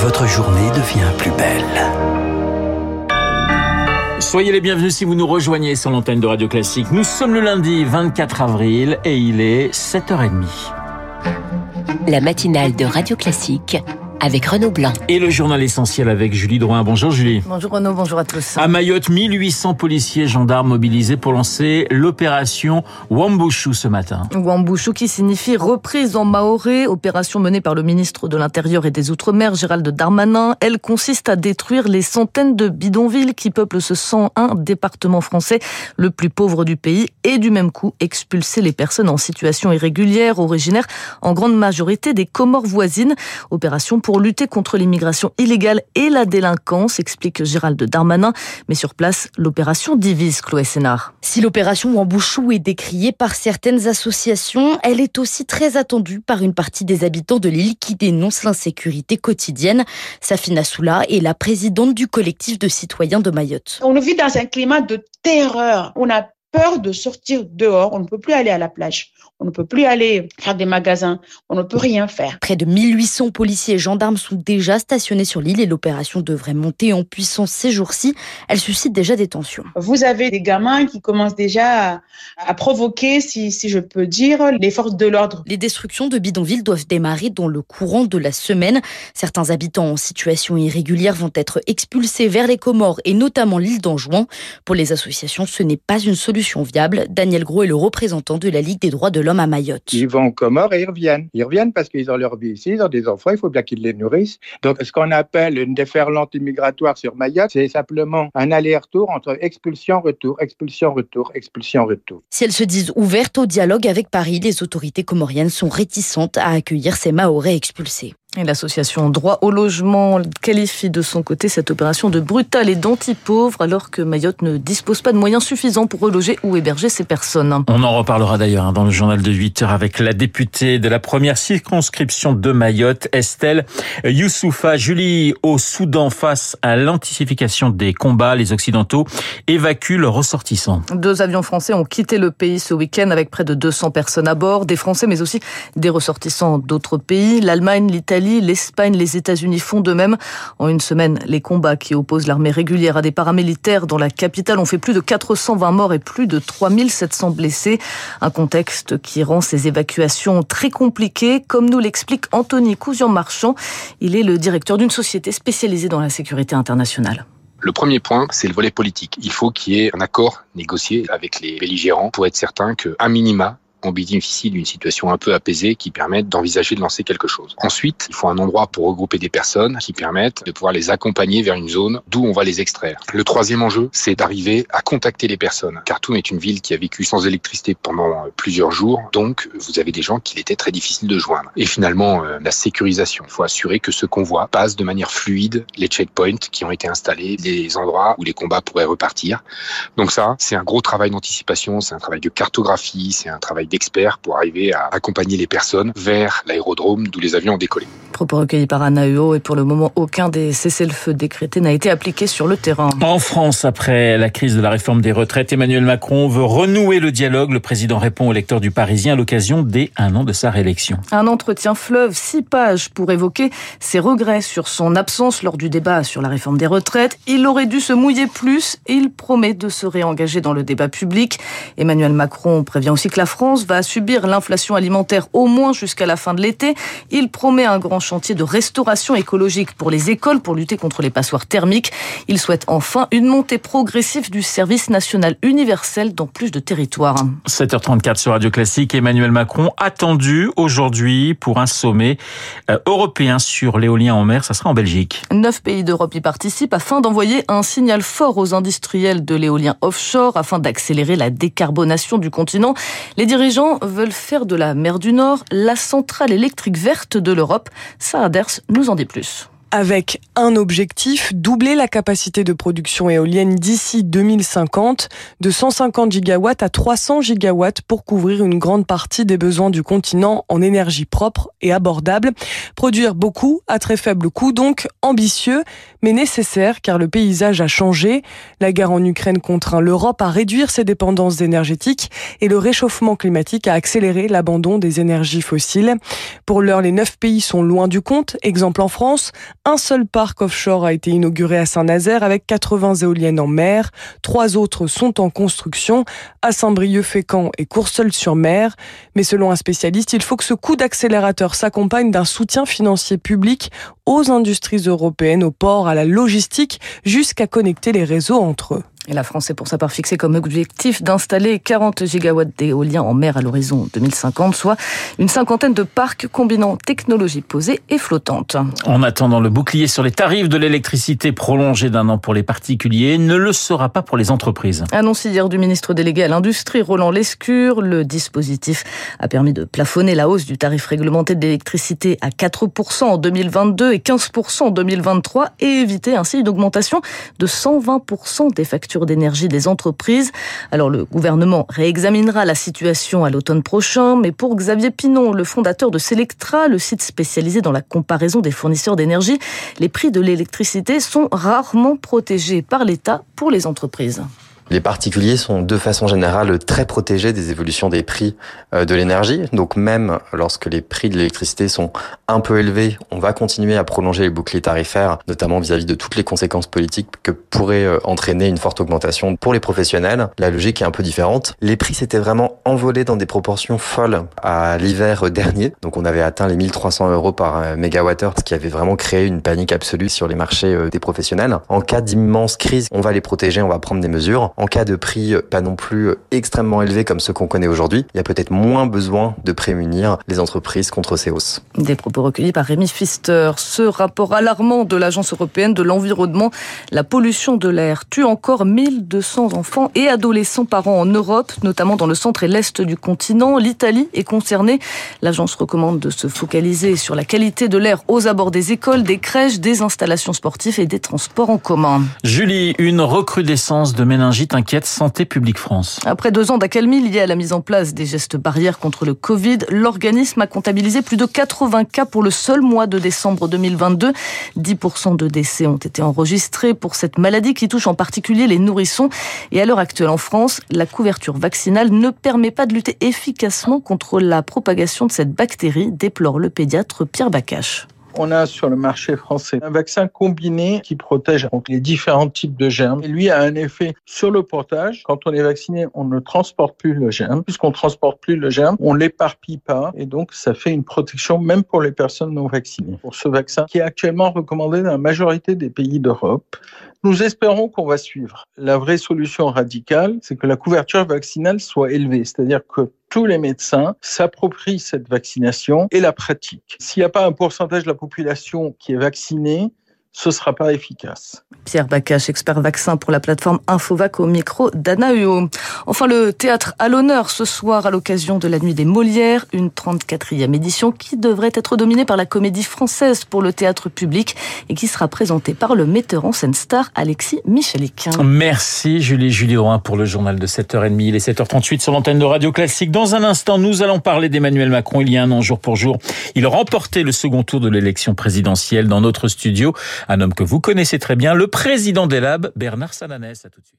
votre journée devient plus belle. Soyez les bienvenus si vous nous rejoignez sur l'antenne de Radio Classique. Nous sommes le lundi 24 avril et il est 7h30. La matinale de Radio Classique avec Renaud Blanc. Et le journal essentiel avec Julie Drouin. Bonjour Julie. Bonjour Renaud, bonjour à tous. À Mayotte, 1800 policiers et gendarmes mobilisés pour lancer l'opération Wambushu ce matin. Wambushu qui signifie reprise en maoré, opération menée par le ministre de l'Intérieur et des Outre-mer, Gérald Darmanin. Elle consiste à détruire les centaines de bidonvilles qui peuplent ce 101 département français, le plus pauvre du pays, et du même coup expulser les personnes en situation irrégulière, originaires en grande majorité des Comores voisines. Opération pour lutter contre l'immigration illégale et la délinquance, explique Gérald Darmanin. Mais sur place, l'opération divise Chloé Sénard. Si l'opération Wambouchou est décriée par certaines associations, elle est aussi très attendue par une partie des habitants de l'île qui dénoncent l'insécurité quotidienne. Safina Soula est la présidente du collectif de citoyens de Mayotte. On vit dans un climat de terreur. On a peur de sortir dehors. On ne peut plus aller à la plage. On ne peut plus aller faire des magasins. On ne peut rien faire. Près de 1800 policiers et gendarmes sont déjà stationnés sur l'île et l'opération devrait monter en puissance ces jours-ci. Elle suscite déjà des tensions. Vous avez des gamins qui commencent déjà à, à provoquer, si, si je peux dire, les forces de l'ordre. Les destructions de bidonvilles doivent démarrer dans le courant de la semaine. Certains habitants en situation irrégulière vont être expulsés vers les Comores et notamment l'île d'Anjouan. Pour les associations, ce n'est pas une solution viable. Daniel Gros est le représentant de la Ligue des droits de l'homme à Mayotte. Ils vont aux Comores et ils reviennent. Ils reviennent parce qu'ils ont leur vie ici, ils ont des enfants, il faut bien qu'ils les nourrissent. Donc, ce qu'on appelle une déferlante immigratoire sur Mayotte, c'est simplement un aller-retour entre expulsion-retour, expulsion-retour, expulsion-retour. Si elles se disent ouvertes au dialogue avec Paris, les autorités comoriennes sont réticentes à accueillir ces Mahorais expulsés. Et l'association Droit au logement qualifie de son côté cette opération de brutale et d'anti-pauvre alors que Mayotte ne dispose pas de moyens suffisants pour reloger ou héberger ces personnes. On en reparlera d'ailleurs hein, dans le journal de 8 heures avec la députée de la première circonscription de Mayotte, Estelle Youssoufa. Julie, au Soudan, face à l'antification des combats, les Occidentaux évacuent leurs ressortissants. Deux avions français ont quitté le pays ce week-end avec près de 200 personnes à bord, des Français mais aussi des ressortissants d'autres pays, l'Allemagne, l'Italie, l'Espagne, les États-Unis font de même. En une semaine, les combats qui opposent l'armée régulière à des paramilitaires dans la capitale ont fait plus de 420 morts et plus de 3700 blessés. Un contexte qui rend ces évacuations très compliquées, comme nous l'explique Anthony Cousion-Marchand. Il est le directeur d'une société spécialisée dans la sécurité internationale. Le premier point, c'est le volet politique. Il faut qu'il y ait un accord négocié avec les belligérants pour être certain que, minima, on bénéficie d'une situation un peu apaisée qui permette d'envisager de lancer quelque chose. Ensuite, il faut un endroit pour regrouper des personnes qui permettent de pouvoir les accompagner vers une zone d'où on va les extraire. Le troisième enjeu, c'est d'arriver à contacter les personnes. Khartoum est une ville qui a vécu sans électricité pendant plusieurs jours, donc vous avez des gens qu'il était très difficile de joindre. Et finalement, la sécurisation. Il faut assurer que ce convoi passe de manière fluide les checkpoints qui ont été installés, les endroits où les combats pourraient repartir. Donc ça, c'est un gros travail d'anticipation, c'est un travail de cartographie, c'est un travail d'experts pour arriver à accompagner les personnes vers l'aérodrome d'où les avions ont décollé. Propos recueillis par Anaeo et pour le moment, aucun des cessez-le-feu décrétés n'a été appliqué sur le terrain. En France, après la crise de la réforme des retraites, Emmanuel Macron veut renouer le dialogue. Le président répond aux lecteurs du Parisien à l'occasion des un an de sa réélection. Un entretien fleuve, six pages pour évoquer ses regrets sur son absence lors du débat sur la réforme des retraites. Il aurait dû se mouiller plus et il promet de se réengager dans le débat public. Emmanuel Macron prévient aussi que la France va subir l'inflation alimentaire au moins jusqu'à la fin de l'été. Il promet un grand chantier de restauration écologique pour les écoles pour lutter contre les passoires thermiques. Il souhaite enfin une montée progressive du service national universel dans plus de territoires. 7h34 sur Radio Classique, Emmanuel Macron attendu aujourd'hui pour un sommet européen sur l'éolien en mer. Ça sera en Belgique. Neuf pays d'Europe y participent afin d'envoyer un signal fort aux industriels de l'éolien offshore afin d'accélérer la décarbonation du continent. Les dirigeants veulent faire de la mer du Nord la centrale électrique verte de l'Europe. Saaders nous en dit plus avec un objectif, doubler la capacité de production éolienne d'ici 2050 de 150 gigawatts à 300 gigawatts pour couvrir une grande partie des besoins du continent en énergie propre et abordable. Produire beaucoup à très faible coût, donc ambitieux, mais nécessaire car le paysage a changé. La guerre en Ukraine contraint l'Europe à réduire ses dépendances énergétiques et le réchauffement climatique a accéléré l'abandon des énergies fossiles. Pour l'heure, les neuf pays sont loin du compte. Exemple en France, Un seul parc offshore a été inauguré à Saint-Nazaire avec 80 éoliennes en mer. Trois autres sont en construction à Saint-Brieuc-Fécamp et Courseul-sur-Mer. Mais selon un spécialiste, il faut que ce coup d'accélérateur s'accompagne d'un soutien financier public aux industries européennes, aux ports, à la logistique, jusqu'à connecter les réseaux entre eux. Et la France est pour sa part fixée comme objectif d'installer 40 gigawatts d'éolien en mer à l'horizon 2050, soit une cinquantaine de parcs combinant technologies posées et flottantes. En attendant, le bouclier sur les tarifs de l'électricité prolongé d'un an pour les particuliers ne le sera pas pour les entreprises. Annonce hier du ministre délégué à l'industrie, Roland Lescure, le dispositif a permis de plafonner la hausse du tarif réglementé de l'électricité à 4% en 2022 et 15% en 2023 et éviter ainsi une augmentation de 120% des factures d'énergie des entreprises. Alors le gouvernement réexaminera la situation à l'automne prochain, mais pour Xavier Pinon, le fondateur de Selectra, le site spécialisé dans la comparaison des fournisseurs d'énergie, les prix de l'électricité sont rarement protégés par l'État pour les entreprises. Les particuliers sont de façon générale très protégés des évolutions des prix euh, de l'énergie. Donc même lorsque les prix de l'électricité sont un peu élevés, on va continuer à prolonger les boucliers tarifaires, notamment vis-à-vis de toutes les conséquences politiques que pourrait euh, entraîner une forte augmentation pour les professionnels. La logique est un peu différente. Les prix s'étaient vraiment envolés dans des proportions folles à l'hiver dernier. Donc on avait atteint les 1300 euros par euh, mégawattheure, ce qui avait vraiment créé une panique absolue sur les marchés des professionnels. En cas d'immense crise, on va les protéger, on va prendre des mesures. En cas de prix pas non plus extrêmement élevés comme ceux qu'on connaît aujourd'hui, il y a peut-être moins besoin de prémunir les entreprises contre ces hausses. Des propos recueillis par Rémi Pfister. Ce rapport alarmant de l'Agence européenne de l'environnement, la pollution de l'air tue encore 1200 enfants et adolescents par an en Europe, notamment dans le centre et l'est du continent. L'Italie est concernée. L'agence recommande de se focaliser sur la qualité de l'air aux abords des écoles, des crèches, des installations sportives et des transports en commun. Julie, une recrudescence de méningite inquiète Santé publique France. Après deux ans d'accalmie liés à la mise en place des gestes barrières contre le Covid, l'organisme a comptabilisé plus de 80 cas pour le seul mois de décembre 2022. 10% de décès ont été enregistrés pour cette maladie qui touche en particulier les nourrissons. Et à l'heure actuelle en France, la couverture vaccinale ne permet pas de lutter efficacement contre la propagation de cette bactérie, déplore le pédiatre Pierre Bacache on a sur le marché français un vaccin combiné qui protège donc les différents types de germes. Et lui a un effet sur le portage. Quand on est vacciné, on ne transporte plus le germe. Puisqu'on transporte plus le germe, on l'éparpille pas. Et donc, ça fait une protection même pour les personnes non vaccinées. Pour ce vaccin qui est actuellement recommandé dans la majorité des pays d'Europe, nous espérons qu'on va suivre. La vraie solution radicale, c'est que la couverture vaccinale soit élevée, c'est-à-dire que tous les médecins s'approprient cette vaccination et la pratiquent. S'il n'y a pas un pourcentage de la population qui est vaccinée, ce sera pas efficace. Pierre Bacache, expert vaccin pour la plateforme Infovac au micro d'Anna Huo. Enfin, le théâtre à l'honneur ce soir à l'occasion de la Nuit des Molières, une 34e édition qui devrait être dominée par la comédie française pour le théâtre public et qui sera présentée par le metteur en scène star Alexis Michalik. Merci Julie Julie Roin pour le journal de 7h30. Il est 7h38 sur l'antenne de Radio Classique. Dans un instant, nous allons parler d'Emmanuel Macron. Il y a un an, jour pour jour, il remportait le second tour de l'élection présidentielle dans notre studio. Un homme que vous connaissez très bien, le président des Labs, Bernard Sananès. À tout de suite.